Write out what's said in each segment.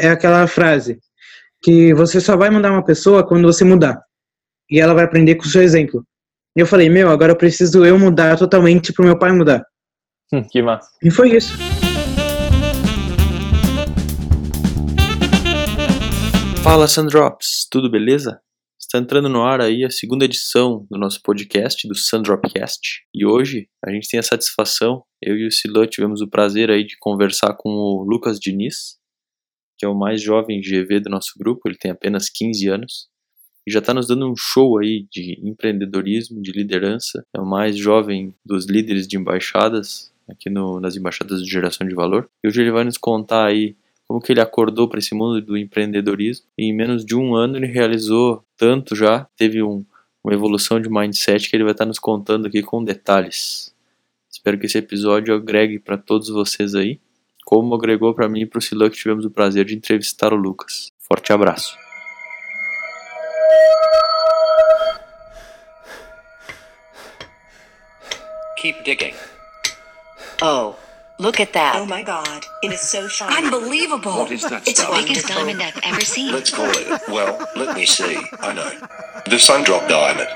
é aquela frase que você só vai mudar uma pessoa quando você mudar. E ela vai aprender com o seu exemplo. E eu falei, meu, agora eu preciso eu mudar totalmente pro meu pai mudar. Hum, que massa. E foi isso. Fala, Sandrops, tudo beleza? Está entrando no ar aí a segunda edição do nosso podcast, do Sandropcast. E hoje a gente tem a satisfação, eu e o Silô tivemos o prazer aí de conversar com o Lucas Diniz, que é o mais jovem GV do nosso grupo, ele tem apenas 15 anos. E já está nos dando um show aí de empreendedorismo, de liderança. É o mais jovem dos líderes de embaixadas aqui no, nas embaixadas de geração de valor. E hoje ele vai nos contar aí como que ele acordou para esse mundo do empreendedorismo. E em menos de um ano ele realizou tanto já, teve um, uma evolução de mindset que ele vai estar tá nos contando aqui com detalhes. Espero que esse episódio agregue para todos vocês aí, como agregou para mim e para o Silão que tivemos o prazer de entrevistar o Lucas. Forte abraço. Keep digging. Oh. Look at that. Oh my god, it is so shiny. Unbelievable. What is that It's the biggest diamond I've ever seen. Let's call it, well, let me see. I know. The Sundrop Diamond.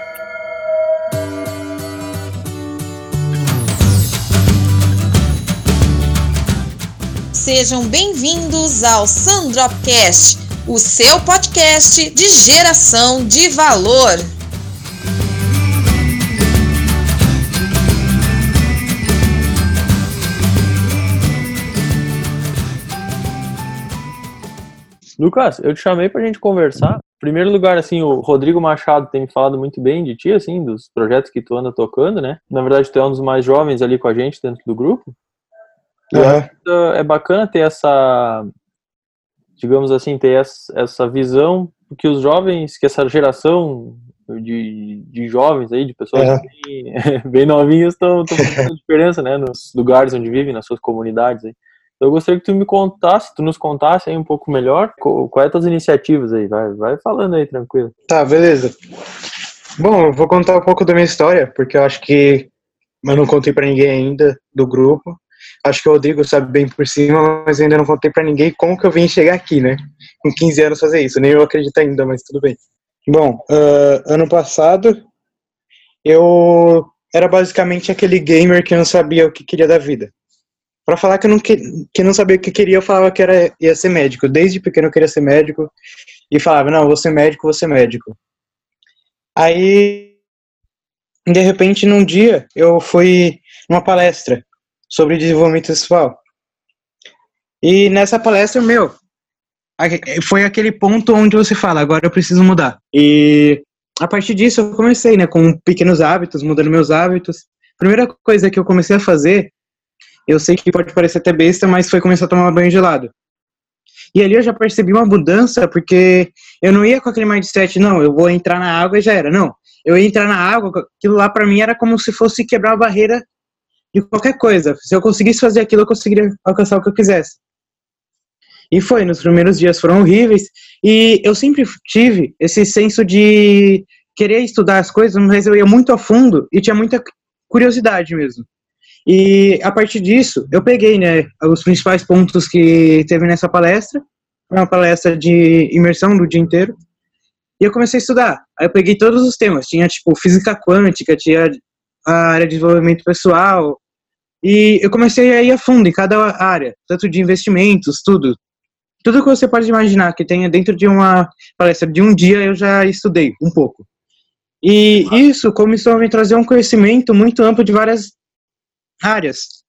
Sejam bem-vindos ao Sandropcast, o seu podcast de geração de valor. Lucas, eu te chamei pra gente conversar. Em primeiro lugar, assim, o Rodrigo Machado tem me falado muito bem de ti, assim, dos projetos que tu anda tocando, né? Na verdade, tu é um dos mais jovens ali com a gente dentro do grupo. Que é bacana ter essa, digamos assim, ter essa, visão que os jovens, que essa geração de, de jovens aí, de pessoas É. bem, bem novinhas, estão fazendo diferença, né? Nos lugares onde vivem, nas suas comunidades aí. Eu gostaria que tu me contasse, tu nos contasse aí um pouco melhor quais as tuas iniciativas aí, vai, vai falando aí, tranquilo. Tá, beleza. Bom, eu vou contar um pouco da minha história, porque eu acho que eu não contei pra ninguém ainda do grupo. Acho que o Rodrigo sabe bem por cima, mas ainda não contei pra ninguém como que eu vim chegar aqui, né? Com 15 anos fazer isso. Nem eu acredito ainda, mas tudo bem. Bom, ah, ano passado eu era basicamente aquele gamer que não sabia o que queria da vida. Pra falar que eu não, que, que não sabia o que queria, eu falava que era, ia ser médico. Desde pequeno eu queria ser médico e falava, não, vou ser médico, vou ser médico. Aí, de repente, num dia, eu fui numa palestra sobre desenvolvimento pessoal. E nessa palestra, meu, foi aquele ponto onde você fala, agora eu preciso mudar. E a partir disso eu comecei, né, com pequenos hábitos, mudando meus hábitos. Primeira coisa que eu comecei a fazer, eu sei que pode parecer até besta, mas foi começar a tomar banho gelado. E ali eu já percebi uma mudança, porque eu não ia com aquele mindset, não, eu vou entrar na água e já era. Não, eu ia entrar na água, aquilo lá pra mim era como se fosse quebrar a barreira de qualquer coisa. Se eu conseguisse fazer aquilo, eu conseguiria alcançar o que eu quisesse. E foi, nos primeiros dias foram horríveis, e eu sempre tive esse senso de querer estudar as coisas, mas eu ia muito a fundo e tinha muita curiosidade mesmo. E a partir disso, eu peguei, né, os principais pontos que teve nessa palestra, foi uma palestra de imersão do dia inteiro, e eu comecei a estudar. Aí eu peguei todos os temas, tinha tipo física quântica, tinha a área de desenvolvimento pessoal, e eu comecei a ir a fundo em cada área, tanto de investimentos, tudo. Tudo que você pode imaginar que tenha dentro de uma palestra de um dia, eu já estudei um pouco. E isso começou a me trazer um conhecimento muito amplo de várias áreas.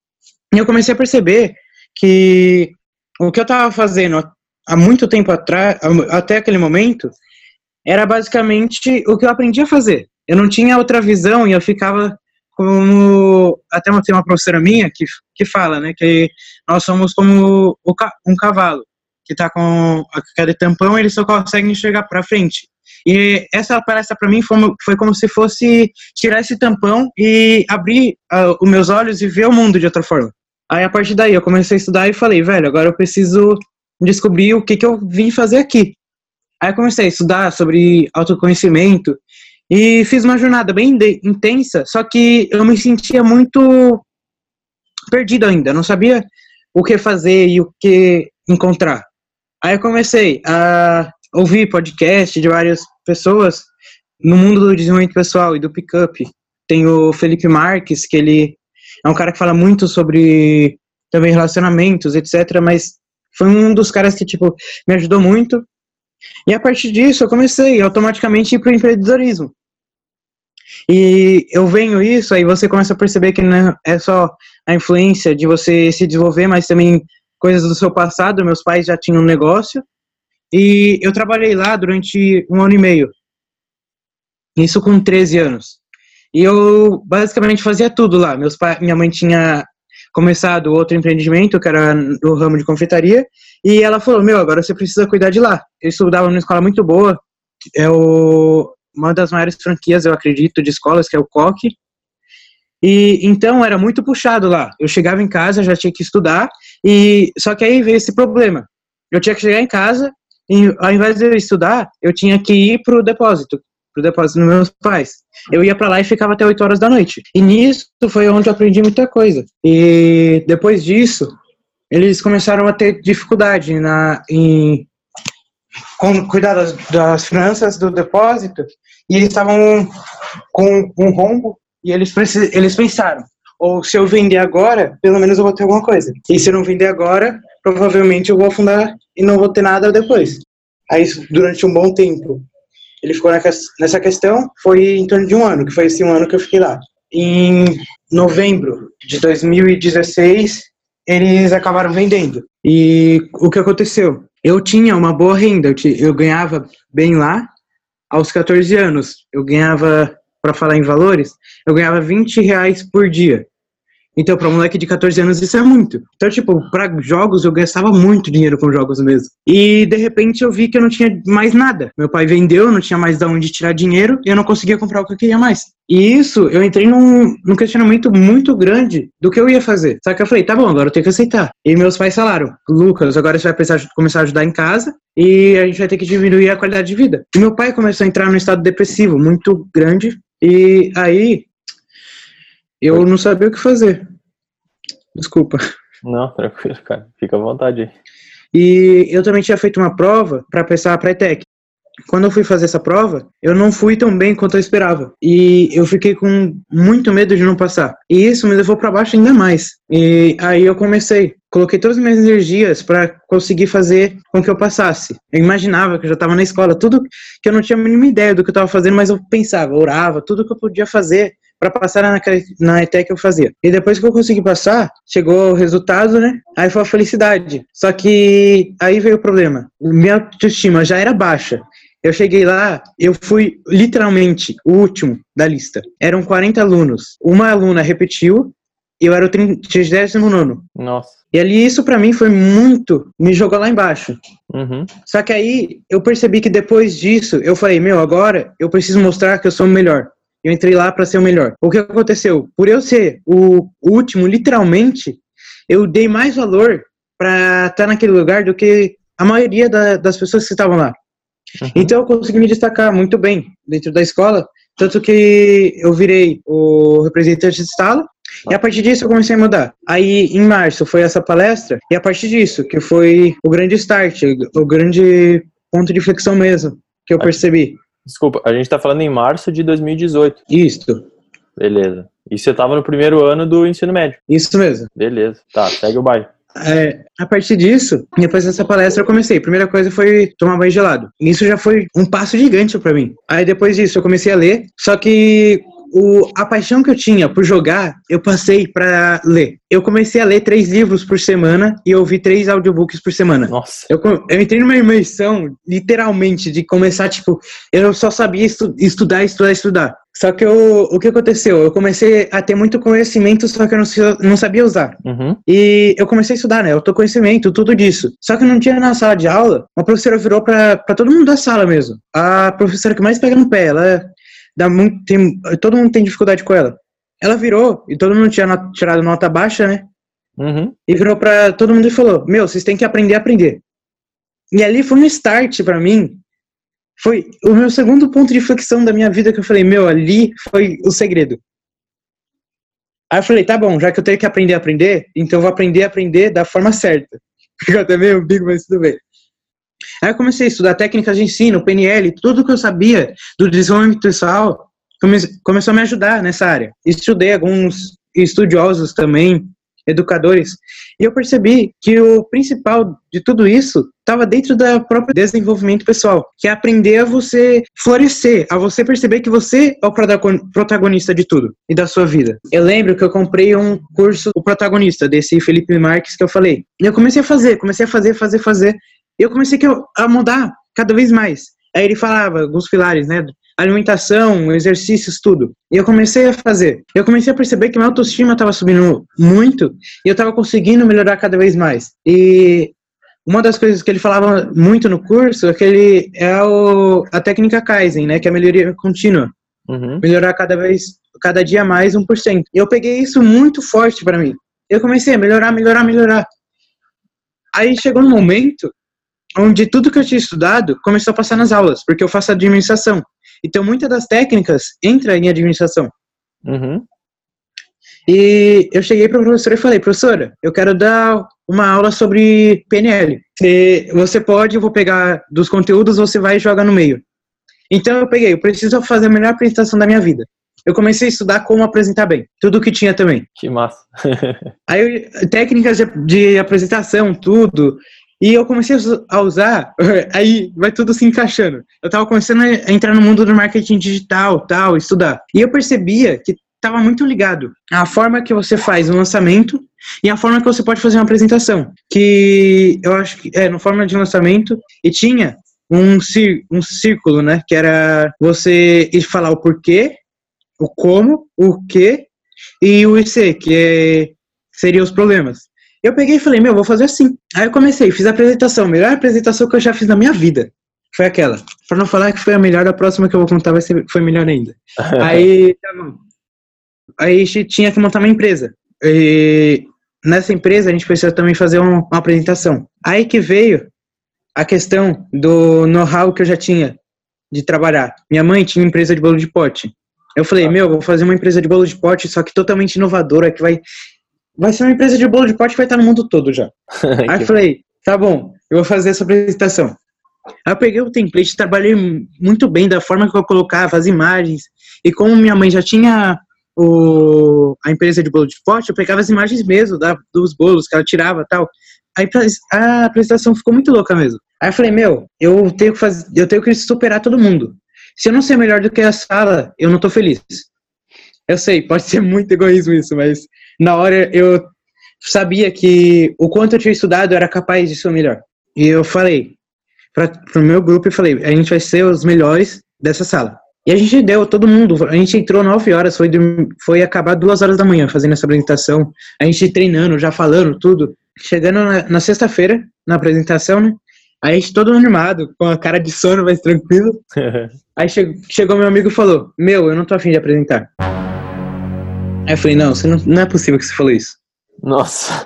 E eu comecei a perceber que o que eu estava fazendo há muito tempo atrás, até aquele momento, era basicamente o que eu aprendi a fazer. Eu não tinha outra visão e eu ficava como até uma, tem uma professora minha que, que fala, né, que nós somos como o um cavalo que está com aquele tampão, ele só consegue enxergar para frente. E essa palestra para mim foi, foi como se fosse tirar esse tampão e abrir ah, os meus olhos e ver o mundo de outra forma. Aí a partir daí eu comecei a estudar e falei, velho, agora eu preciso descobrir o que, que eu vim fazer aqui. Aí comecei a estudar sobre autoconhecimento e fiz uma jornada bem de- intensa, só que eu me sentia muito perdido ainda, não sabia o que fazer e o que encontrar. Aí eu comecei a ouvir podcast de várias pessoas no mundo do desenvolvimento pessoal e do pickup. Tem o Felipe Marques, que ele é um cara que fala muito sobre também relacionamentos, etc. Mas foi um dos caras que, tipo, me ajudou muito. E a partir disso, eu comecei automaticamente a ir para o empreendedorismo. E eu venho isso, aí você começa a perceber que não é só a influência de você se desenvolver, mas também coisas do seu passado. Meus pais já tinham um negócio e eu trabalhei lá durante um ano e meio. Isso com 13 anos. E eu basicamente fazia tudo lá. Meus minha mãe tinha começado outro empreendimento, que era no ramo de confeitaria, e ela falou: Meu, agora você precisa cuidar de lá. Eu estudava numa escola muito boa, é o, uma das maiores franquias, eu acredito, de escolas, que é o COC. E então era muito puxado lá. Eu chegava em casa, já tinha que estudar, e só que aí veio esse problema. Eu tinha que chegar em casa, e ao invés de eu estudar, eu tinha que ir para o depósito, para o depósito dos meus pais. Eu ia para lá e ficava até 8 horas da noite. E nisso foi onde eu aprendi muita coisa. E depois disso, eles começaram a ter dificuldade na, em com, cuidar das, das finanças do depósito e eles estavam com um rombo e eles, eles pensaram, ou se eu vender agora, pelo menos eu vou ter alguma coisa. E se eu não vender agora, provavelmente eu vou afundar e não vou ter nada depois. Aí, durante um bom tempo, ele ficou nessa questão, foi em torno de um ano, que foi esse um ano que eu fiquei lá. Em novembro de 2016, eles acabaram vendendo. E o que aconteceu? Eu tinha uma boa renda, eu, ganhava bem lá. Aos 14 anos, eu ganhava, para falar em valores, eu ganhava 20 reais por dia. Então, para um moleque de 14 anos, isso é muito. Então, tipo, para jogos, eu gastava muito dinheiro com jogos mesmo. E, de repente, eu vi que eu não tinha mais nada. Meu pai vendeu, não tinha mais de onde tirar dinheiro, e eu não conseguia comprar o que eu queria mais. E isso, eu entrei num, num questionamento muito grande do que eu ia fazer. Só que eu falei, tá bom, agora eu tenho que aceitar. E meus pais falaram, Lucas, agora você vai precisar começar a ajudar em casa, e a gente vai ter que diminuir a qualidade de vida. E meu pai começou a entrar num estado depressivo muito grande, e aí eu não sabia o que fazer. Desculpa. Não, tranquilo, cara. Fica à vontade. E eu também tinha feito uma prova para passar a ETEC. Quando eu fui fazer essa prova, eu não fui tão bem quanto eu esperava. E eu fiquei com muito medo de não passar. E isso me levou para baixo ainda mais. E aí eu comecei, coloquei todas as minhas energias para conseguir fazer com que eu passasse. Eu imaginava que eu já estava na escola, tudo que eu não tinha a mínima ideia do que eu estava fazendo, mas eu pensava, orava, tudo que eu podia fazer para passar na, na ETEC eu fazia. E depois que eu consegui passar, chegou o resultado, né? Aí foi a felicidade. Só que aí veio o problema. Minha autoestima já era baixa. Eu cheguei lá, eu fui literalmente o último da lista. Eram 40 alunos. Uma aluna repetiu eu era o 39. Nossa. E ali isso para mim foi muito, me jogou lá embaixo. Uhum. Só que aí eu percebi que depois disso, eu falei, meu, agora eu preciso mostrar que eu sou o melhor. Eu entrei lá para ser o melhor. O que aconteceu? Por eu ser o último, literalmente, eu dei mais valor para estar tá naquele lugar do que a maioria da, das pessoas que estavam lá. Uhum. Então eu consegui me destacar muito bem dentro da escola, tanto que eu virei o representante de sala e a partir disso eu comecei a mudar. Aí em março foi essa palestra e a partir disso que foi o grande start, o grande ponto de flexão mesmo que eu percebi. Desculpa, a gente tá falando em março de 2018. Isso. Beleza. E você tava no primeiro ano do ensino médio. Isso mesmo. Beleza. Tá, segue o bairro. É, a partir disso, depois dessa palestra, eu comecei. A primeira coisa foi tomar banho gelado. Isso já foi um passo gigante para mim. Aí depois disso, eu comecei a ler. Só que o, a paixão que eu tinha por jogar, eu passei para ler. Eu comecei a ler três livros por semana e ouvi três audiobooks por semana. Nossa. Eu, eu entrei numa imersão, literalmente, de começar, tipo, eu só sabia estu, estudar, estudar, estudar. Só que eu, o que aconteceu? Eu comecei a ter muito conhecimento, só que eu não, não sabia usar. Uhum. E eu comecei a estudar, né? Eu tô conhecimento, tudo disso. Só que não tinha na sala de aula, uma professora virou pra, pra todo mundo da sala mesmo. A professora que mais pega no pé, ela dá muito, tem, todo mundo tem dificuldade com ela. Ela virou, e todo mundo tinha not, tirado nota baixa, né? Uhum. E virou pra todo mundo e falou: Meu, vocês têm que aprender a aprender. E ali foi um start para mim. Foi o meu segundo ponto de flexão da minha vida que eu falei: Meu, ali foi o segredo. Aí eu falei: Tá bom, já que eu tenho que aprender a aprender, então eu vou aprender a aprender da forma certa. Ficou até meio bico, mas tudo bem. Aí eu comecei a estudar técnicas de ensino, PNL, tudo que eu sabia do desenvolvimento pessoal come começou a me ajudar nessa área. Estudei alguns estudiosos também, educadores, e eu percebi que o principal de tudo isso estava dentro do próprio desenvolvimento pessoal, que é aprender a você florescer, a você perceber que você é o protagonista de tudo e da sua vida. Eu lembro que eu comprei um curso, o protagonista desse Felipe Marques que eu falei. E eu comecei a fazer, comecei a fazer, fazer, fazer. Eu comecei a mudar cada vez mais. Aí ele falava alguns pilares, né? alimentação, exercícios, tudo. E eu comecei a fazer. Eu comecei a perceber que minha autoestima estava subindo muito e eu estava conseguindo melhorar cada vez mais. E uma das coisas que ele falava muito no curso é que ele é o, a técnica Kaizen, né, que é a melhoria contínua. Uhum. Melhorar cada vez, cada dia mais 1%. E eu peguei isso muito forte para mim. Eu comecei a melhorar, melhorar, melhorar. Aí chegou um momento onde tudo que eu tinha estudado começou a passar nas aulas, porque eu faço administração. Então, muitas das técnicas entram em administração. Uhum. E eu cheguei para a professora e falei, professora, eu quero dar uma aula sobre PNL. Você pode, eu vou pegar dos conteúdos, você vai jogar no meio. Então eu peguei, eu preciso fazer a melhor apresentação da minha vida. Eu comecei a estudar como apresentar bem, tudo que tinha também. Que massa. Aí técnicas de, de apresentação, tudo. E eu comecei a usar, aí vai tudo se encaixando. Eu tava começando a entrar no mundo do marketing digital, tal, estudar. E eu percebia que estava muito ligado à forma que você faz um lançamento e a forma que você pode fazer uma apresentação. Que eu acho que é, no forma de lançamento, e tinha um, um círculo, né? Que era você falar o porquê, o como, o que e o IC, que é, seria os problemas. Eu peguei e falei, meu, vou fazer assim. Aí eu comecei, fiz a apresentação, a melhor apresentação que eu já fiz na minha vida. Foi aquela. Pra não falar que foi a melhor, a próxima que eu vou contar vai ser, foi melhor ainda. aí, tá bom. Aí a gente tinha que montar uma empresa. E nessa empresa a gente precisa também fazer uma, uma apresentação. Aí que veio a questão do know-how que eu já tinha de trabalhar. Minha mãe tinha empresa de bolo de pote. Eu falei, meu, vou fazer uma empresa de bolo de pote, só que totalmente inovadora, que vai vai ser uma empresa de bolo de pote que vai estar no mundo todo já. Aí eu falei, tá bom, eu vou fazer essa apresentação. Aí eu peguei o template, trabalhei muito bem da forma que eu colocava as imagens. E como minha mãe já tinha o, a empresa de bolo de pote, eu pegava as imagens mesmo da, dos bolos que ela tirava tal. Aí a apresentação ficou muito louca mesmo. Aí eu falei, meu, eu tenho que fazer, eu tenho que superar todo mundo. Se eu não ser melhor do que a sala, eu não tô feliz. Eu sei, pode ser muito egoísmo isso, mas na hora eu sabia que o quanto eu tinha estudado eu era capaz de ser o melhor. E eu falei para o meu grupo e falei, a gente vai ser os melhores dessa sala. E a gente deu, todo mundo, a gente entrou nove horas, foi, foi acabar duas horas da manhã fazendo essa apresentação, a gente treinando, já falando tudo. Chegando na, na sexta-feira, na apresentação, né? Aí a gente todo animado, com a cara de sono, mas tranquilo. Aí chegou, chegou meu amigo e falou, meu, eu não tô afim de apresentar. Aí eu falei, não, você não, não é possível que você falou isso. Nossa.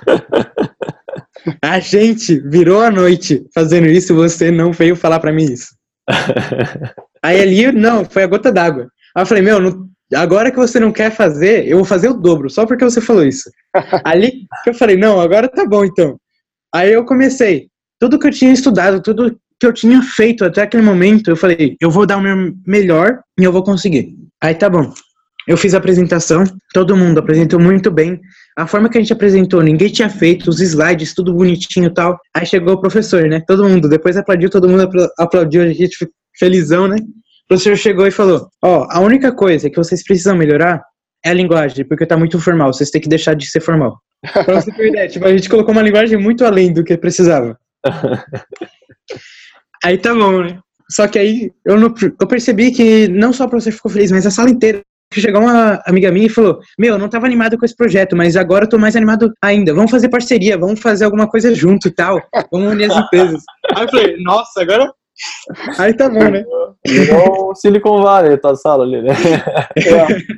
A gente virou a noite fazendo isso e você não veio falar para mim isso. Aí ali, não, foi a gota d'água. Aí eu falei, meu, não, agora que você não quer fazer, eu vou fazer o dobro, só porque você falou isso. Ali eu falei, não, agora tá bom então. Aí eu comecei. Tudo que eu tinha estudado, tudo que eu tinha feito até aquele momento, eu falei, eu vou dar o meu melhor e eu vou conseguir. Aí tá bom. Eu fiz a apresentação, todo mundo apresentou muito bem. A forma que a gente apresentou, ninguém tinha feito, os slides, tudo bonitinho e tal. Aí chegou o professor, né? Todo mundo, depois aplaudiu, todo mundo aplaudiu, a gente felizão, né? O professor chegou e falou: Ó, oh, a única coisa que vocês precisam melhorar é a linguagem, porque tá muito formal, vocês têm que deixar de ser formal. pra você ter ideia, tipo, a gente colocou uma linguagem muito além do que precisava. aí tá bom, né? Só que aí eu, não, eu percebi que não só o professor ficou feliz, mas a sala inteira chegou uma amiga minha e falou: Meu, eu não tava animado com esse projeto, mas agora eu tô mais animado ainda. Vamos fazer parceria, vamos fazer alguma coisa junto e tal. Vamos unir as empresas. Aí eu falei: Nossa, agora. Aí tá bom, né? Virou o Silicon Valley, tua sala ali, né? É.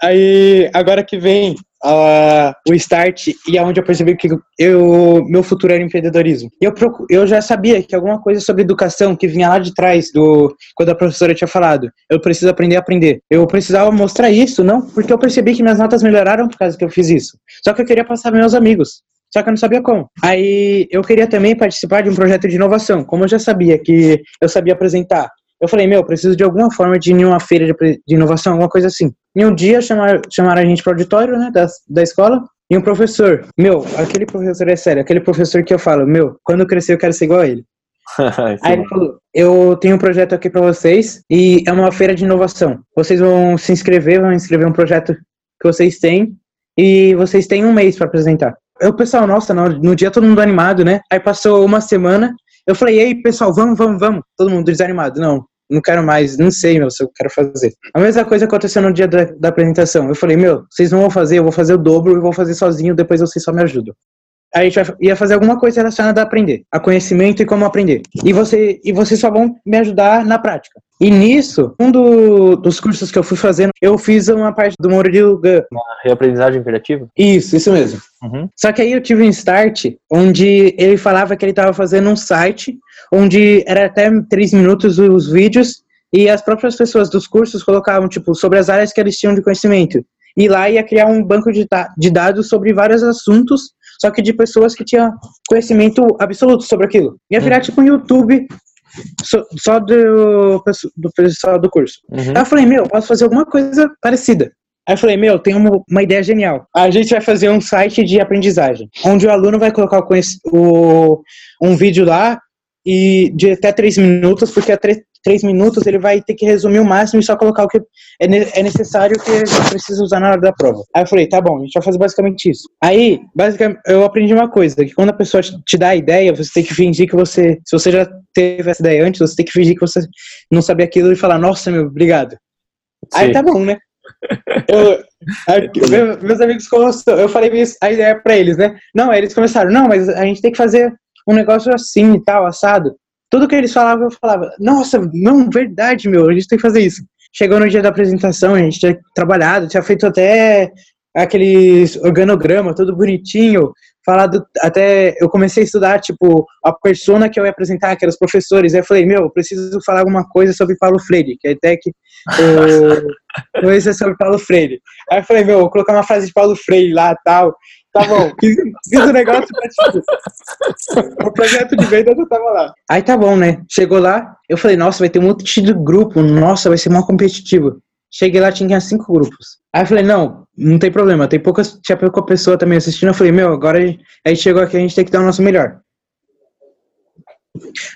Aí, agora que vem uh, o start e aonde eu percebi que eu, meu futuro era empreendedorismo. Eu, eu já sabia que alguma coisa sobre educação que vinha lá de trás do quando a professora tinha falado, eu preciso aprender a aprender. Eu precisava mostrar isso, não, porque eu percebi que minhas notas melhoraram por causa que eu fiz isso. Só que eu queria passar meus amigos. só que eu não sabia como. Aí eu queria também participar de um projeto de inovação, como eu já sabia que eu sabia apresentar. Eu falei, meu, preciso de alguma forma de ir uma feira de inovação, alguma coisa assim. E um dia chamaram, chamaram a gente para o auditório, né, da, da escola, e um professor, meu, aquele professor é sério, aquele professor que eu falo, meu, quando eu crescer eu quero ser igual a ele. Aí ele falou: Eu tenho um projeto aqui pra vocês e é uma feira de inovação. Vocês vão se inscrever, vão inscrever um projeto que vocês têm e vocês têm um mês pra apresentar. O pessoal, nossa, no, no dia todo mundo animado, né? Aí passou uma semana, eu falei: Ei, pessoal, vamos, vamos, vamos. Todo mundo desanimado. Não, não quero mais, não sei, meu, se eu quero fazer. A mesma coisa aconteceu no dia da, da apresentação. Eu falei: Meu, vocês não vão fazer, eu vou fazer o dobro e vou fazer sozinho, depois vocês só me ajudam a gente vai- ia fazer alguma coisa relacionada a aprender, a conhecimento e como aprender. E você e vocês só vão me ajudar na prática. E nisso, um do- dos cursos que eu fui fazendo, eu fiz uma parte do Murilo Gun. Reaprendizagem criativa? Isso, isso mesmo. Uhum. Só que aí eu tive um start onde ele falava que ele estava fazendo um site onde era até três minutos os vídeos e as próprias pessoas dos cursos colocavam tipo sobre as áreas que eles tinham de conhecimento. E lá ia criar um banco de, de dados sobre vários assuntos, só que de pessoas que tinham conhecimento absoluto sobre aquilo. Ia virar tipo um YouTube só, só do, do pessoal do curso. Uhum. Aí eu falei, meu, posso fazer alguma coisa parecida. Aí eu falei, meu, tem uma, uma ideia genial. A gente vai fazer um site de aprendizagem, onde o aluno vai colocar o, o- um vídeo lá e de até três minutos, porque a tre- três minutos ele vai ter que resumir o máximo e só colocar o que é, é necessário que gente precisa usar na hora da prova. Aí eu falei, tá bom, a gente vai fazer basicamente isso. Aí, basicamente, eu aprendi uma coisa, que quando a pessoa te dá a ideia, você tem que fingir que você, se você já teve essa ideia antes, você tem que fingir que você não sabia aquilo e falar, nossa, meu, obrigado. Aí Sim. tá bom, né? Eu, aí, meu- meus amigos começaram, eu falei isso, a ideia pra eles, né? Não, aí eles começaram, não, mas a gente tem que fazer um negócio assim e tal, assado. Tudo que eles falavam, eu falava, nossa, não, verdade, meu, a gente tem que fazer isso. Chegou no dia da apresentação, a gente tinha trabalhado, tinha feito até aquele organograma todo bonitinho, falado até, eu comecei a estudar, tipo, a persona que eu ia apresentar, que eram os professores, aí eu falei, meu, eu preciso falar alguma coisa sobre Paulo Freire, que é até que esse é sobre Paulo Freire. Aí eu falei, meu, vou colocar uma frase de Paulo Freire lá tal. Tá bom, fiz, fiz o negócio pra tipo, o projeto de venda já tava lá. Aí tá bom, né? Chegou lá, eu falei, nossa, vai ter um monte de grupo, nossa, vai ser mó competitivo. Cheguei lá, tinha cinco grupos. Aí eu falei, não, não tem problema, tem poucas, tinha pouca pessoa também assistindo. Eu falei, meu, agora a gente- a gente chegou aqui, a gente tem que dar o nosso melhor.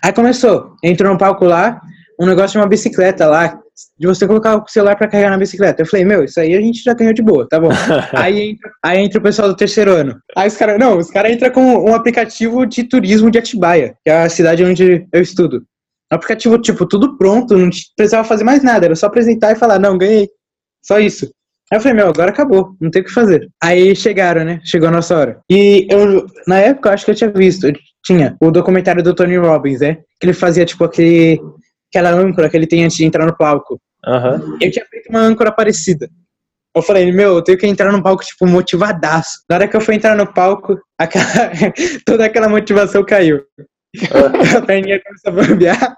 Aí começou, entrou no palco lá, um negócio de uma bicicleta lá, de você colocar o celular pra carregar na bicicleta. Eu falei, meu, isso aí a gente já ganhou de boa, tá bom. aí, entra, aí entra o pessoal do terceiro ano. Aí os caras, não, os caras entram com um aplicativo de turismo de Atibaia, que é a cidade onde eu estudo. Um aplicativo, tipo, tudo pronto, não precisava fazer mais nada, era só apresentar e falar, não, ganhei. Só isso. Aí eu falei, meu, agora acabou, não tem o que fazer. Aí chegaram, né? Chegou a nossa hora. E eu, na época, eu acho que eu tinha visto, eu tinha o documentário do Tony Robbins, né? Que ele fazia, tipo, aquele, aquela âncora que ele tem antes de entrar no palco. Aham. Eu tinha feito uma âncora parecida. Eu falei, meu, eu tenho que entrar no palco, tipo, motivadaço. Na hora que eu fui entrar no palco, aquela, toda aquela motivação caiu. A perninha começou a bambear.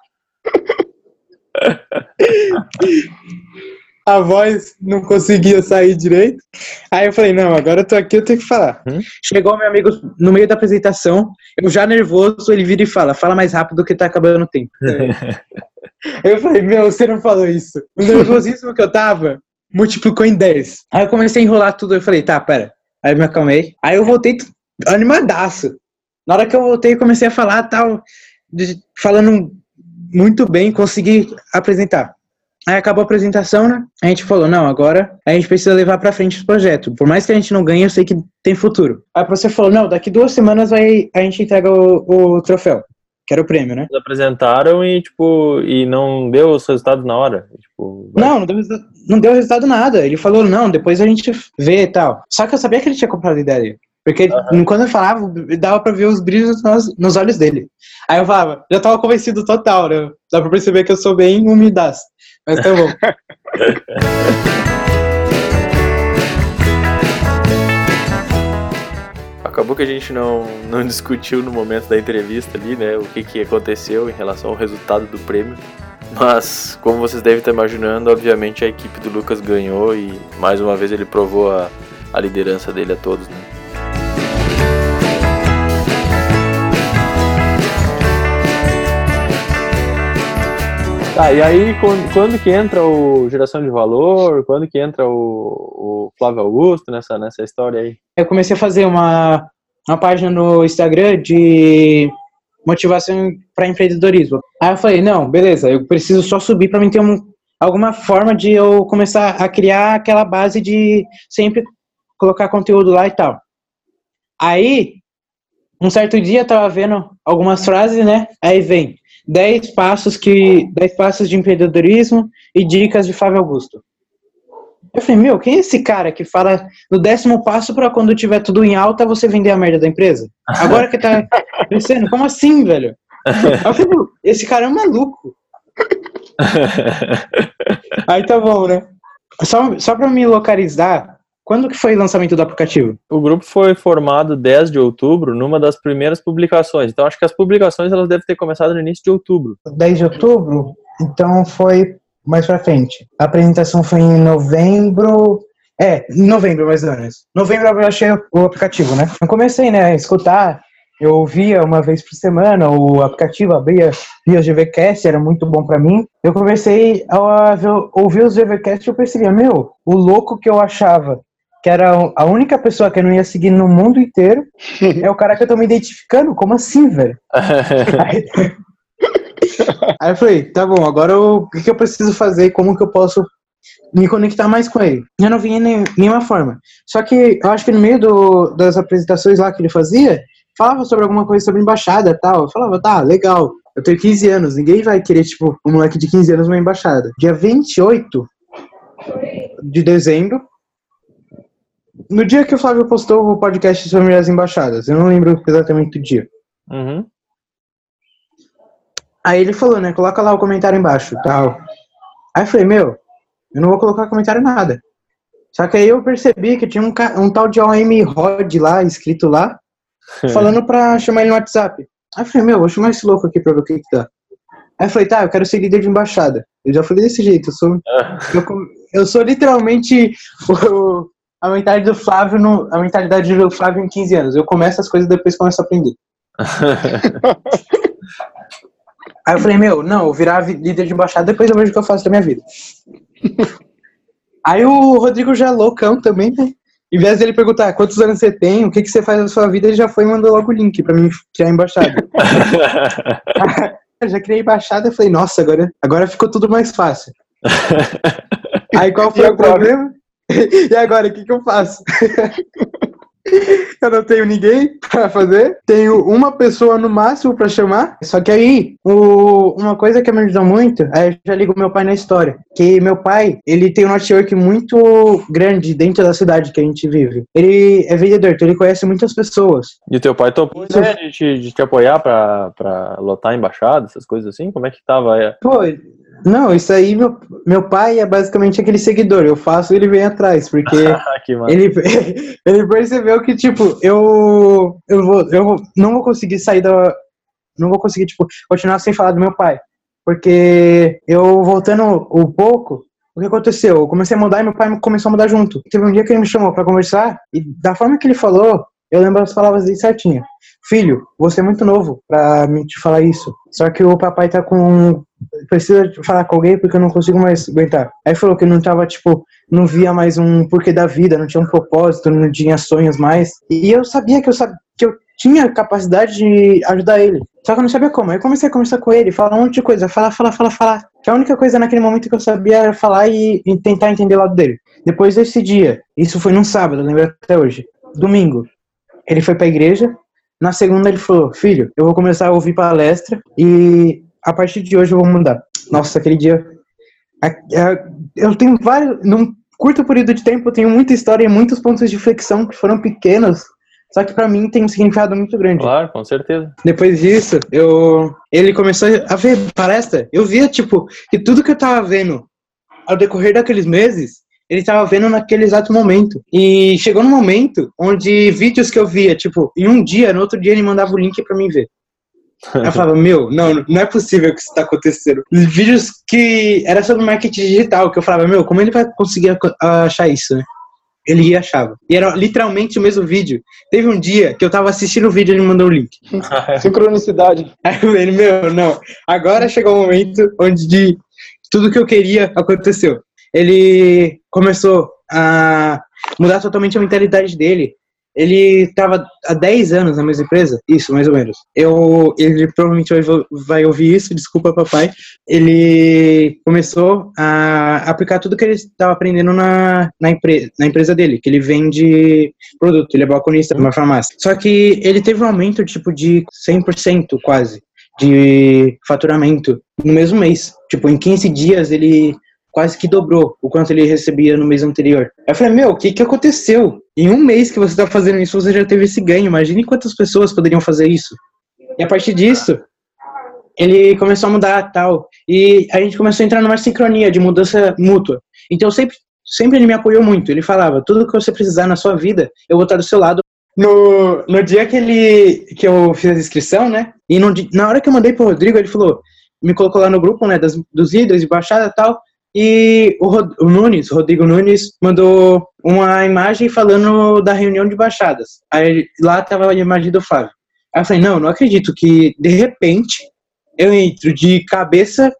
A voz não conseguia sair direito. Aí eu falei, não, agora eu tô aqui, eu tenho que falar. Hum? Chegou meu amigo no meio da apresentação, eu já nervoso, ele vira e fala, fala mais rápido que tá acabando o tempo. Eu falei, meu, você não falou isso. O nervosismo que eu tava multiplicou em 10. Aí eu comecei a enrolar tudo, eu falei, tá, pera. Aí eu me acalmei. Aí eu voltei animadaço. Na hora que eu voltei, eu comecei a falar tal, de- falando muito bem, consegui apresentar. Aí acabou a apresentação, né? A gente falou, não, agora a gente precisa levar pra frente o projeto. Por mais que a gente não ganhe, eu sei que tem futuro. Aí o professor falou, não, daqui duas semanas vai, a gente entrega o, o troféu, que era o prêmio, né? Eles apresentaram e, tipo, e não deu os resultados na hora. Tipo, vai- Não, não deu, não deu resultado nada. Ele falou, não, depois a gente vê e tal. Só que eu sabia que ele tinha comprado a ideia. Porque quando eu falava, dava pra ver os brilhos nos, nos olhos dele. Aí eu falava, já tava convencido total, né? Dá pra perceber que eu sou bem umidaço. Mas tá bom. Acabou que a gente não, não discutiu no momento da entrevista ali, né, o que, que aconteceu em relação ao resultado do prêmio. Mas, como vocês devem estar imaginando, obviamente a equipe do Lucas ganhou e mais uma vez ele provou a, a liderança dele a todos, né? Tá, e aí quando, quando que entra o Geração de Valor? Quando que entra o, o Flávio Augusto nessa, nessa história aí? Eu comecei a fazer uma, uma página no Instagram de motivação para empreendedorismo. Aí eu falei, não, beleza, eu preciso só subir para mim ter um, alguma forma de eu começar a criar aquela base de sempre colocar conteúdo lá e tal. Aí, um certo dia eu tava vendo algumas frases, né? Aí vem 10 passos que 10 passos de empreendedorismo e dicas de Flávio Augusto. Eu falei, meu, quem é esse cara que fala no décimo passo para quando tiver tudo em alta você vender a merda da empresa? Agora que tá crescendo, como assim, velho? Eu falei, meu, esse cara é um maluco. Aí tá bom, né? Só, só pra me localizar, quando que foi o lançamento do aplicativo? O grupo foi formado 10 de outubro, numa das primeiras publicações. Então acho que as publicações elas devem ter começado no início de outubro. 10 de outubro? Então foi mais pra frente. A apresentação foi em novembro. É, em novembro, mais ou menos. Novembro eu achei o aplicativo, né? Eu comecei, né, a escutar. Eu ouvia uma vez por semana o aplicativo, abria, via os GVCast, era muito bom pra mim. Eu comecei a ouvir os GVCast e eu percebia, meu, o louco que eu achava que era a única pessoa que eu não ia seguir no mundo inteiro, é o cara que eu tô me identificando. Como assim, velho? Aí, eu falei, tá bom, agora o que, que eu preciso fazer? Como que eu posso me conectar mais com ele? Eu não vi nem, nenhuma forma. Só que eu acho que no meio do- das apresentações lá que ele fazia, falava sobre alguma coisa sobre embaixada tal. Eu falava, tá, legal. Eu tenho 15 anos, ninguém vai querer, tipo, um moleque de 15 anos uma embaixada. Dia 28 de dezembro, no dia que o Flávio postou o podcast sobre as embaixadas, eu não lembro exatamente o dia. Uhum. Aí ele falou, né? Coloca lá o comentário embaixo, tal. Aí eu falei, meu, eu não vou colocar comentário nada. Só que aí eu percebi que tinha um, um tal de OM Rod lá, escrito lá, falando pra chamar ele no WhatsApp. Aí eu falei, meu, vou chamar esse louco aqui pra ver o que que dá. Aí eu falei, tá, eu quero ser líder de embaixada. Eu já falei desse jeito, eu sou, eu, eu sou literalmente o- a mentalidade do Flávio, no, a mentalidade do Flávio em 15 anos. Eu começo as coisas e depois começo a aprender. Aí eu falei, meu, não, eu virar vi- líder de embaixada, depois eu vejo o que eu faço da minha vida. Aí o Rodrigo já é loucão também, né? Em vez dele perguntar quantos anos você tem, o que, que você faz na sua vida, ele já foi e mandou logo o link pra mim criar a embaixada. Eu já criei a embaixada e falei, nossa, agora, agora ficou tudo mais fácil. Aí qual foi o problema? e agora, o que, que eu faço? eu não tenho ninguém pra fazer, tenho uma pessoa no máximo pra chamar. Só que aí, o- uma coisa que me ajudou muito, aí eu já ligo meu pai na história. Que meu pai, ele tem um network muito grande dentro da cidade que a gente vive. Ele é vendedor, então ele conhece muitas pessoas. E o teu pai topou Isso. né, de, te, de te apoiar pra, pra lotar a embaixada, essas coisas assim? Como é que tava? É, Pô, não, isso aí, meu, meu pai é basicamente aquele seguidor. Eu faço, ele vem atrás, porque Ah, ele, ele percebeu que, tipo, eu, eu, vou, eu não vou conseguir sair da. Não vou conseguir, tipo, continuar sem falar do meu pai. Porque eu, voltando um pouco, o que aconteceu? Eu comecei a mudar e meu pai começou a mudar junto. Teve um dia que ele me chamou pra conversar, e da forma que ele falou, eu lembro as palavras dele certinho. Filho, você é muito novo pra me te falar isso. Só que o papai tá com. Precisa falar com alguém porque eu não consigo mais aguentar. Aí falou que não tava, tipo, não via mais um porquê da vida, não tinha um propósito, não tinha sonhos mais. E eu sabia que eu, sab... que eu tinha capacidade de ajudar ele. Só que eu não sabia como. Aí comecei a conversar com ele, falar um monte de coisa, falar, falar, falar, falar. Que a única coisa naquele momento que eu sabia era falar e, e tentar entender o lado dele. Depois desse dia, isso foi num sábado, lembro até hoje. Domingo, ele foi pra igreja. Na segunda ele falou, filho, eu vou começar a ouvir palestra e a partir de hoje eu vou mudar. Nossa, aquele dia. Eu tenho vários. Num curto período de tempo, eu tenho muita história e muitos pontos de flexão que foram pequenos. Só que pra mim tem um significado muito grande. Claro, com certeza. Depois disso, eu ele começou a ver palestra. Eu via, tipo, que tudo que eu tava vendo ao decorrer daqueles meses, ele tava vendo naquele exato momento. E chegou num momento onde vídeos que eu via, tipo, em um dia, no outro dia ele mandava o link pra mim ver. Eu falava, meu, não, não é possível que isso tá acontecendo. Vídeos que era sobre marketing digital, que eu falava, meu, como ele vai conseguir achar isso, né? Ele ia achava. E era literalmente o mesmo vídeo. Teve um dia que eu tava assistindo o vídeo e ele me mandou o link. Sincronicidade. Aí ele, meu, não. Agora chegou o momento onde de tudo que eu queria aconteceu. Ele começou a mudar totalmente a mentalidade dele. Ele estava há 10 anos na mesma empresa, isso, mais ou menos. Eu, ele provavelmente vai, vai ouvir isso, desculpa, papai. Ele começou a aplicar tudo que ele estava aprendendo na, na, empre, na empresa dele, que ele vende produto, ele é balconista numa farmácia. Só que ele teve um aumento tipo de 100% quase de faturamento no mesmo mês. Tipo, em 15 dias ele quase que dobrou o quanto ele recebia no mês anterior. Eu falei, meu, o que que aconteceu? Em um mês que você está fazendo isso, você já teve esse ganho. Imagine quantas pessoas poderiam fazer isso. E a partir disso, ele começou a mudar tal. E a gente começou a entrar numa sincronia de mudança mútua. Então sempre, sempre ele me apoiou muito. Ele falava, tudo que você precisar na sua vida, eu vou estar do seu lado. No, no dia que ele que eu fiz a inscrição, né? E no, na hora que eu mandei pro Rodrigo, ele falou, me colocou lá no grupo, né, das, dos líderes de baixada e tal. E o, Rod o Nunes, Rodrigo Nunes, mandou uma imagem falando da reunião de baixadas. Aí lá tava a imagem do Flávio. Aí eu falei, não, não acredito que de repente eu entro de cabeça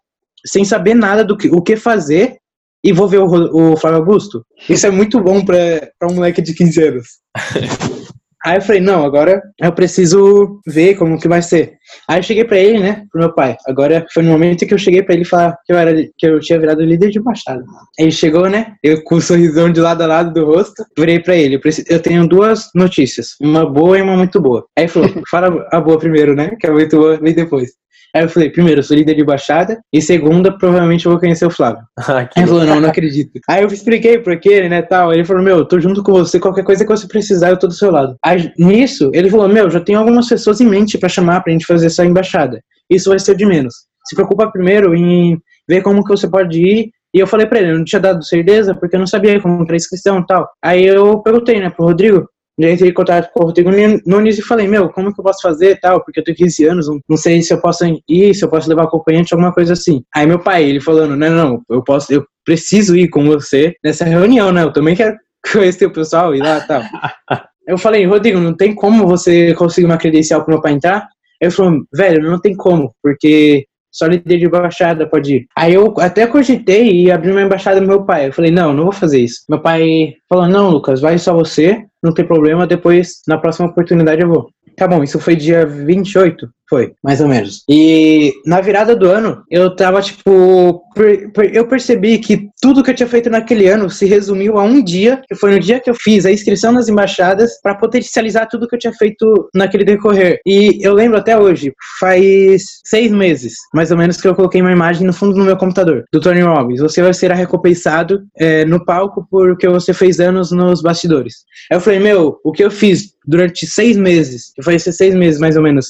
sem saber nada do que, o que fazer e vou ver o, o Flávio Augusto. Isso é muito bom para um moleque de 15 anos. Aí eu falei, não, agora eu preciso ver como que vai ser. Aí eu cheguei pra ele, né, pro meu pai. Agora foi no momento que eu cheguei pra ele falar que eu, era, que eu tinha virado líder de baixada. Ele chegou, né, eu com um sorrisão de lado a lado do rosto, virei pra ele. Eu, preciso, eu tenho duas notícias, uma boa e uma muito boa. Aí ele falou, fala a boa primeiro, né, que é muito boa, vem depois. Aí eu falei, primeiro, eu sou líder de baixada, e segunda, provavelmente eu vou conhecer o Flávio. Ah, Aí ele falou, não, não acredito. Aí eu expliquei por ele, né, tal. Ele falou, meu, eu tô junto com você, qualquer coisa que você precisar, eu tô do seu lado. Aí, nisso, ele falou, meu, já tenho algumas pessoas em mente para chamar pra gente fazer essa embaixada. Isso vai ser de menos. Se preocupa primeiro em ver como que você pode ir e eu falei pra ele, eu não tinha dado certeza, porque eu não sabia como era a inscrição e tal. Aí eu perguntei, né, pro Rodrigo, eu entrei em contato com o Rodrigo Nunes e falei, meu, como que eu posso fazer e tal? Porque eu tenho 15 anos, não sei se eu posso ir, se eu posso levar acompanhante, alguma coisa assim. Aí meu pai, ele falando, não, não, eu posso, eu preciso ir com você nessa reunião, né? Eu também quero conhecer o pessoal e lá e tal. eu falei, Rodrigo, não tem como você conseguir uma credencial pro meu pai entrar? Ele falou, velho, não tem como, porque só líder de embaixada pode ir. Aí eu até cogitei e abri uma embaixada do meu pai. Eu falei, não, não vou fazer isso. Meu pai falou, não, Lucas, vai só você, não tem problema, depois, na próxima oportunidade eu vou. Tá bom, isso foi dia 28, foi, mais ou menos. E na virada do ano, eu tava, tipo, per, per, eu percebi que tudo que eu tinha feito naquele ano se resumiu a um dia, que foi no dia que eu fiz a inscrição nas embaixadas para potencializar tudo que eu tinha feito naquele decorrer. E eu lembro até hoje, faz seis meses, mais ou menos, que eu coloquei uma imagem no fundo do meu computador, do Tony Robbins. Você vai ser recompensado é, no palco porque você fez anos nos bastidores. Aí eu falei, meu, o que eu fiz durante seis meses, que foi esses seis meses mais ou menos,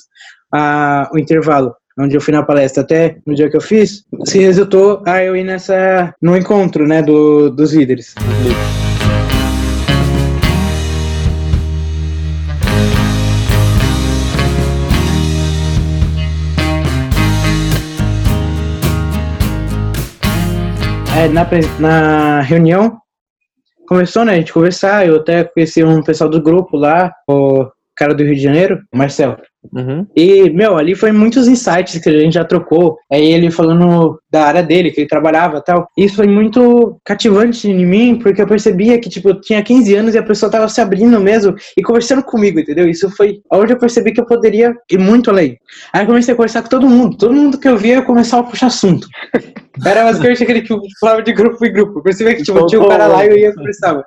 a, o intervalo, onde eu fui na palestra até no dia que eu fiz, se resultou a eu ir nessa, no encontro, né, do, dos líderes. É, na, na reunião, começou, né, a gente conversar, eu até conheci um pessoal do grupo lá, o cara do Rio de Janeiro, o Marcel. Uhum. E, meu, ali foi muitos insights que a gente já trocou. Aí ele falando da área dele, que ele trabalhava tal. Isso foi muito cativante em mim, porque eu percebia que, tipo, eu tinha 15 anos e a pessoa tava se abrindo mesmo e conversando comigo, entendeu? Isso foi onde eu percebi que eu poderia ir muito além. Aí eu comecei a conversar com todo mundo. Todo mundo que eu via, eu começava a puxar assunto. Era basicamente aquele que falava de grupo em grupo. Eu percebi que, tipo, tinha um cara lá e eu ia conversava.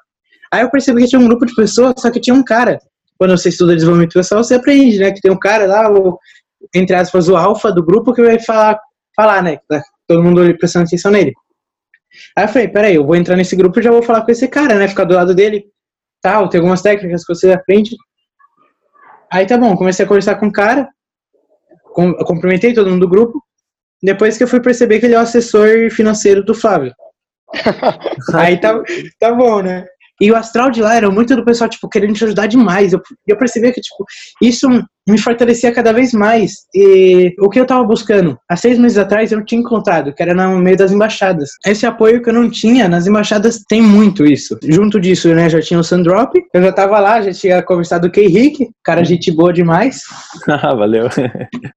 Aí eu percebi que tinha um grupo de pessoas, só que tinha um cara quando você estuda desenvolvimento pessoal, você aprende, né? Que tem um cara lá, o, entre aspas, o alfa do grupo que vai falar, falar, né? Tá todo mundo prestando atenção nele. Aí eu falei, peraí, eu vou entrar nesse grupo e já vou falar com esse cara, né? Ficar do lado dele. Tal, tem algumas técnicas que você aprende. Aí tá bom, comecei a conversar com o cara, com, cumprimentei todo mundo do grupo. Depois que eu fui perceber que ele é o assessor financeiro do Flávio. Aí tá, tá bom, né? E o astral de lá era muito do pessoal, tipo, querendo te ajudar demais. Eu, eu percebia que, tipo, isso me fortalecia cada vez mais. E o que eu tava buscando, há seis meses atrás, eu tinha encontrado, que era no meio das embaixadas. Esse apoio que eu não tinha, nas embaixadas tem muito isso. Junto disso, né, já tinha o Sandrop, eu já tava lá, já tinha conversado com o Henrique, cara, gente boa demais. Ah, valeu.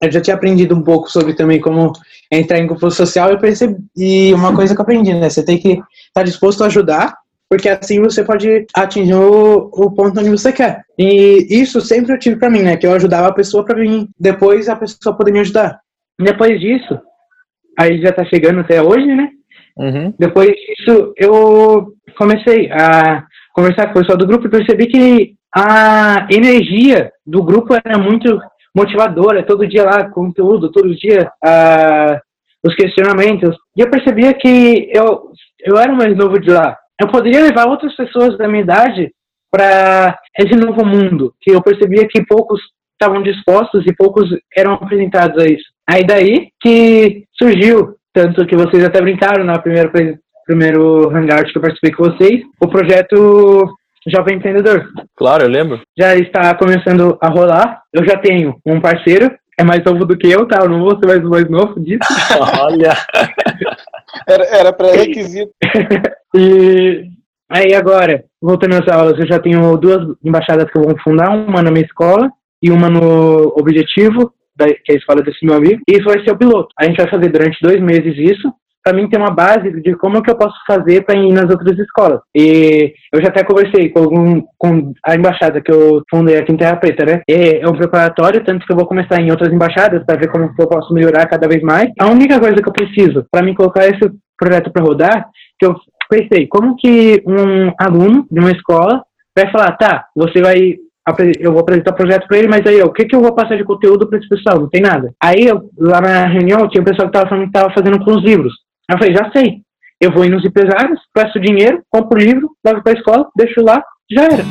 Eu já tinha aprendido um pouco sobre também como entrar em grupo social, eu percebi, e uma coisa que eu aprendi, né, você tem que estar tá disposto a ajudar, porque assim você pode atingir o, o, ponto onde você quer. E isso sempre eu tive para mim, né? Que eu ajudava a pessoa para mim, depois a pessoa poder me ajudar. Depois disso, aí já tá chegando até hoje, né? Uhum. Depois disso, eu comecei a conversar com o pessoal do grupo e percebi que a energia do grupo era muito motivadora, todo dia lá, conteúdo, todo dia uh, os questionamentos. E eu percebia que eu, eu era o mais novo de lá eu poderia levar outras pessoas da minha idade para esse novo mundo, que eu percebia que poucos estavam dispostos e poucos eram apresentados a isso. Aí daí que surgiu, tanto que vocês até brincaram na primeira primeiro hangout que eu participei com vocês, o projeto Jovem Empreendedor. Claro, eu lembro. Já está começando a rolar. Eu já tenho um parceiro, é mais novo do que eu, tá? Eu não vou ser mais, mais novo disso. Olha! era, era pré-requisito. E aí agora, voltando às aulas, eu já tenho duas embaixadas que eu vou fundar, uma na minha escola e uma no Objetivo, que é a escola desse meu amigo, e isso vai ser o piloto. A gente vai fazer durante dois meses isso, para mim ter uma base de como que eu posso fazer para ir nas outras escolas. E eu já até conversei com, algum, com a embaixada que eu fundei aqui em Terra Preta, né? É um preparatório, tanto que eu vou começar em outras embaixadas para ver como eu posso melhorar cada vez mais. A única coisa que eu preciso para me colocar esse projeto para rodar, que eu pensei, como que um aluno de uma escola vai falar, tá, você vai eu vou apresentar o projeto para ele, mas aí o que, que eu vou passar de conteúdo para esse pessoal? Não tem nada. Aí eu, lá na reunião tinha um pessoal que estava falando que estava fazendo com os livros. Eu falei, já sei. Eu vou ir nos empresários, peço dinheiro, compro o livro, levo para a escola, deixo lá, já era.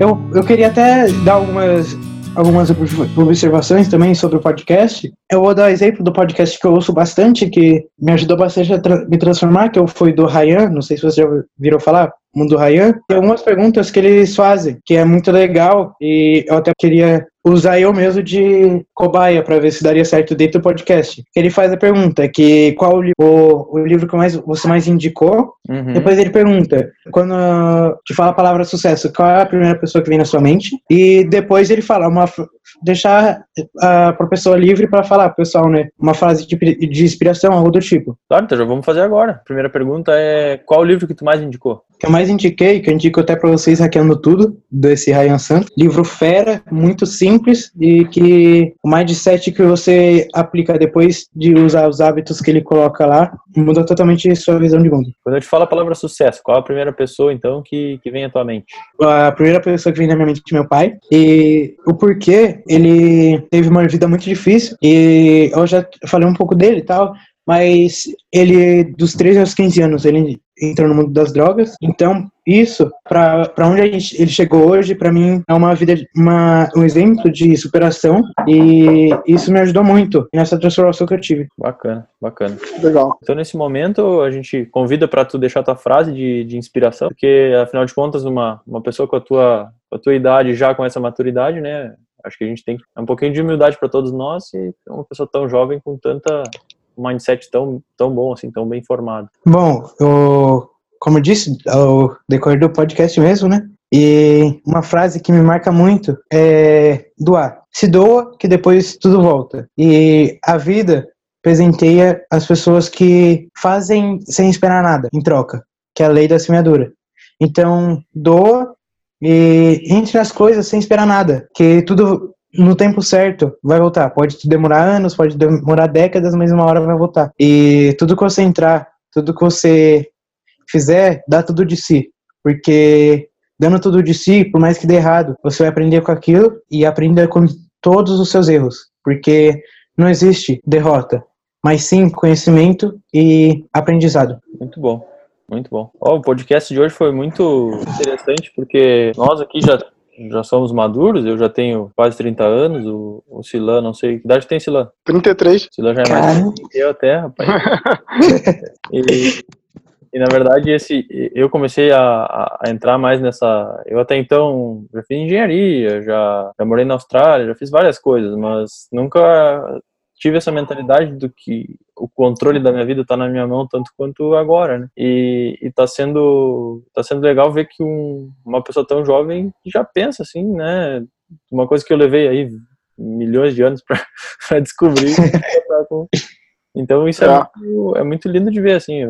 Eu, eu queria até dar algumas algumas observações também sobre o podcast. Eu vou dar exemplo do podcast que eu ouço bastante, que me ajudou bastante a tra me transformar, que foi do Ryan, não sei se você já viram falar, Mundo Ryan. Tem algumas perguntas que eles fazem, que é muito legal, e eu até queria usar eu mesmo de cobaia para ver se daria certo dentro do podcast. Ele faz a pergunta que qual o, o livro que mais, você mais indicou. Uhum. Depois ele pergunta, quando te fala a palavra sucesso, qual é a primeira pessoa que vem na sua mente? E depois ele fala uma deixar a uh, pessoa livre para falar, pessoal, né? Uma frase de, de inspiração, algo do tipo. Claro, então já vamos fazer agora. A primeira pergunta é qual o livro que tu mais indicou? Que eu mais indiquei, que eu indico até para vocês hackeando tudo, desse Ryan Santos. Livro fera, muito simples e que o mindset que você aplica depois de usar os hábitos que ele coloca lá, muda totalmente sua visão de mundo. Quando eu te falo a palavra sucesso, qual a primeira pessoa, então, que, que vem à tua mente? A primeira pessoa que vem na minha mente é meu pai. E o porquê ele teve uma vida muito difícil e eu já falei um pouco dele e tal, mas ele, dos 13 aos 15 anos, ele entrou no mundo das drogas. Então, isso, para onde a gente, ele chegou hoje, para mim, é uma vida, uma, um exemplo de superação. E isso me ajudou muito nessa transformação que eu tive. Bacana, bacana. Legal. Então, nesse momento, a gente convida para tu deixar tua frase de, de inspiração, porque, afinal de contas, uma, uma pessoa com a tua, com a tua idade, já com essa maturidade, né? Acho que a gente tem um pouquinho de humildade para todos nós e uma pessoa tão jovem com tanta mindset tão, tão bom, assim, tão bem formado? Bom, eu, como eu disse, ao decorrer do podcast mesmo, né? E uma frase que me marca muito é doar. Se doa, que depois tudo volta. E a vida presenteia as pessoas que fazem sem esperar nada em troca, que é a lei da semeadura. Então, doa e entre as coisas sem esperar nada, que tudo no tempo certo vai voltar. Pode demorar anos, pode demorar décadas, mas uma hora vai voltar. E tudo que você entrar, tudo que você fizer, dá tudo de si. Porque dando tudo de si, por mais que dê errado, você vai aprender com aquilo e aprender com todos os seus erros. Porque não existe derrota, mas sim conhecimento e aprendizado. Muito bom. Muito bom. Oh, o podcast de hoje foi muito interessante porque nós aqui já já somos maduros, eu já tenho quase 30 anos, o, o Silan, não sei, que idade tem Silan? 33. Silan já é mais velho que eu até, rapaz. e, e na verdade esse, eu comecei a, a, entrar mais nessa, eu até então já fiz engenharia, já, já morei na Austrália, já fiz várias coisas, mas nunca tive essa mentalidade do que o controle da minha vida está na minha mão tanto quanto agora, né? E, está sendo tá sendo legal ver que um, uma pessoa tão jovem já pensa assim, né? Uma coisa que eu levei aí milhões de anos para descobrir. então isso é, é. Muito, é muito lindo de ver assim,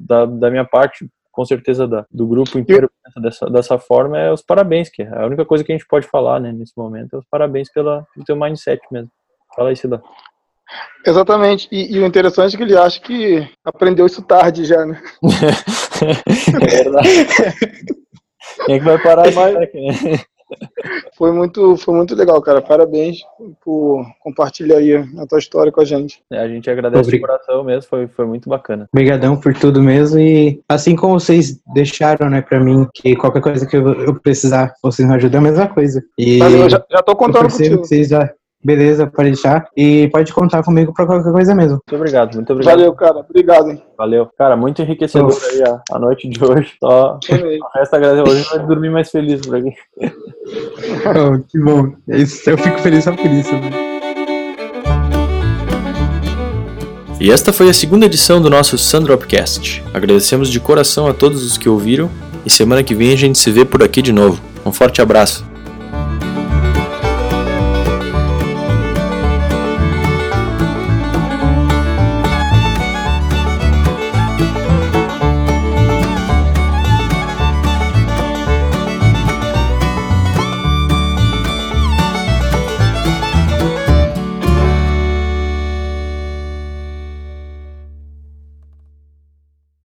da, da minha parte com certeza da, do grupo inteiro dessa, dessa forma é os parabéns, que é a única coisa que a gente pode falar né, nesse momento é os parabéns pela, pelo teu mindset mesmo. Fala aí, Cida. Exatamente. E, e, o interessante é que ele acha que aprendeu isso tarde já, né? é verdade. Quem é que vai parar mais? Né? Foi muito, foi muito legal, cara. Parabéns por compartilhar aí a tua história com a gente. É, a gente agradece Obrigado. de coração mesmo, foi, foi muito bacana. Obrigadão por tudo mesmo e assim como vocês deixaram, né, pra mim, que qualquer coisa que eu, eu precisar, vocês me ajudam, é a mesma coisa. E eu já, já tô contando eu contigo. Que vocês já Beleza, pode deixar. E pode contar comigo pra qualquer coisa mesmo. Muito obrigado, muito obrigado. Valeu, cara. Obrigado. Hein? Valeu. Cara, muito enriquecedor oh. aí a, a, noite de hoje. Só resta agradecer. Hoje vai dormir mais feliz por aqui. Oh, que bom. Eu fico feliz só por isso. Né? E esta foi a segunda edição do nosso Sandropcast. Agradecemos de coração a todos os que ouviram e semana que vem a gente se vê por aqui de novo. Um forte abraço.